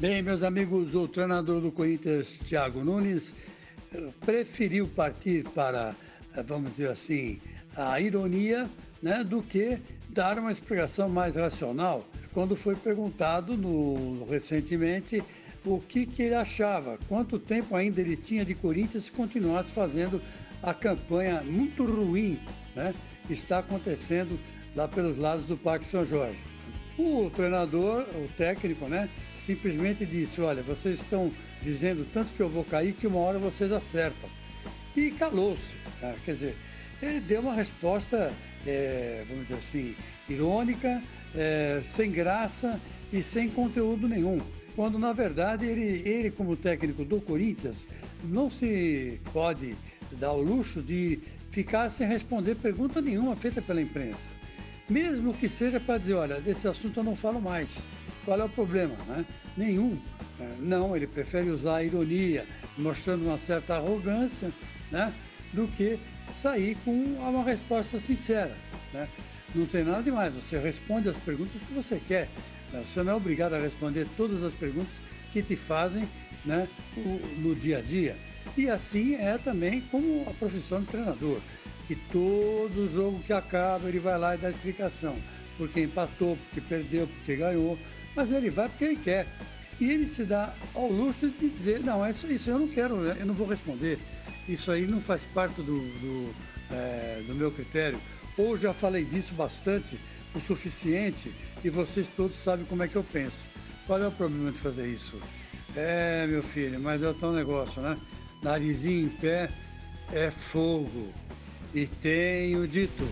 Bem, meus amigos, o treinador do Corinthians, Thiago Nunes, preferiu partir para, vamos dizer assim, a ironia, né, do que dar uma explicação mais racional. Quando foi perguntado no, recentemente o que, que ele achava, quanto tempo ainda ele tinha de Corinthians se continuasse fazendo a campanha muito ruim, né, que está acontecendo lá pelos lados do Parque São Jorge. O treinador, o técnico, né, simplesmente disse: Olha, vocês estão dizendo tanto que eu vou cair que uma hora vocês acertam. E calou-se. Né? Quer dizer, ele deu uma resposta, é, vamos dizer assim, irônica, é, sem graça e sem conteúdo nenhum. Quando, na verdade, ele, ele, como técnico do Corinthians, não se pode dar o luxo de ficar sem responder pergunta nenhuma feita pela imprensa. Mesmo que seja para dizer, olha, desse assunto eu não falo mais. Qual é o problema? Né? Nenhum. É, não, ele prefere usar a ironia, mostrando uma certa arrogância, né? do que sair com uma resposta sincera. Né? Não tem nada demais, você responde as perguntas que você quer. Né? Você não é obrigado a responder todas as perguntas que te fazem né, no dia a dia. E assim é também como a profissão de treinador que todo jogo que acaba ele vai lá e dá explicação. Porque empatou, porque perdeu, porque ganhou. Mas ele vai porque ele quer. E ele se dá ao luxo de dizer, não, isso, isso eu não quero, eu não vou responder. Isso aí não faz parte do, do, é, do meu critério. Ou já falei disso bastante, o suficiente, e vocês todos sabem como é que eu penso. Qual é o problema de fazer isso? É, meu filho, mas é o tal negócio, né? Narizinho em pé é fogo e tenho dito.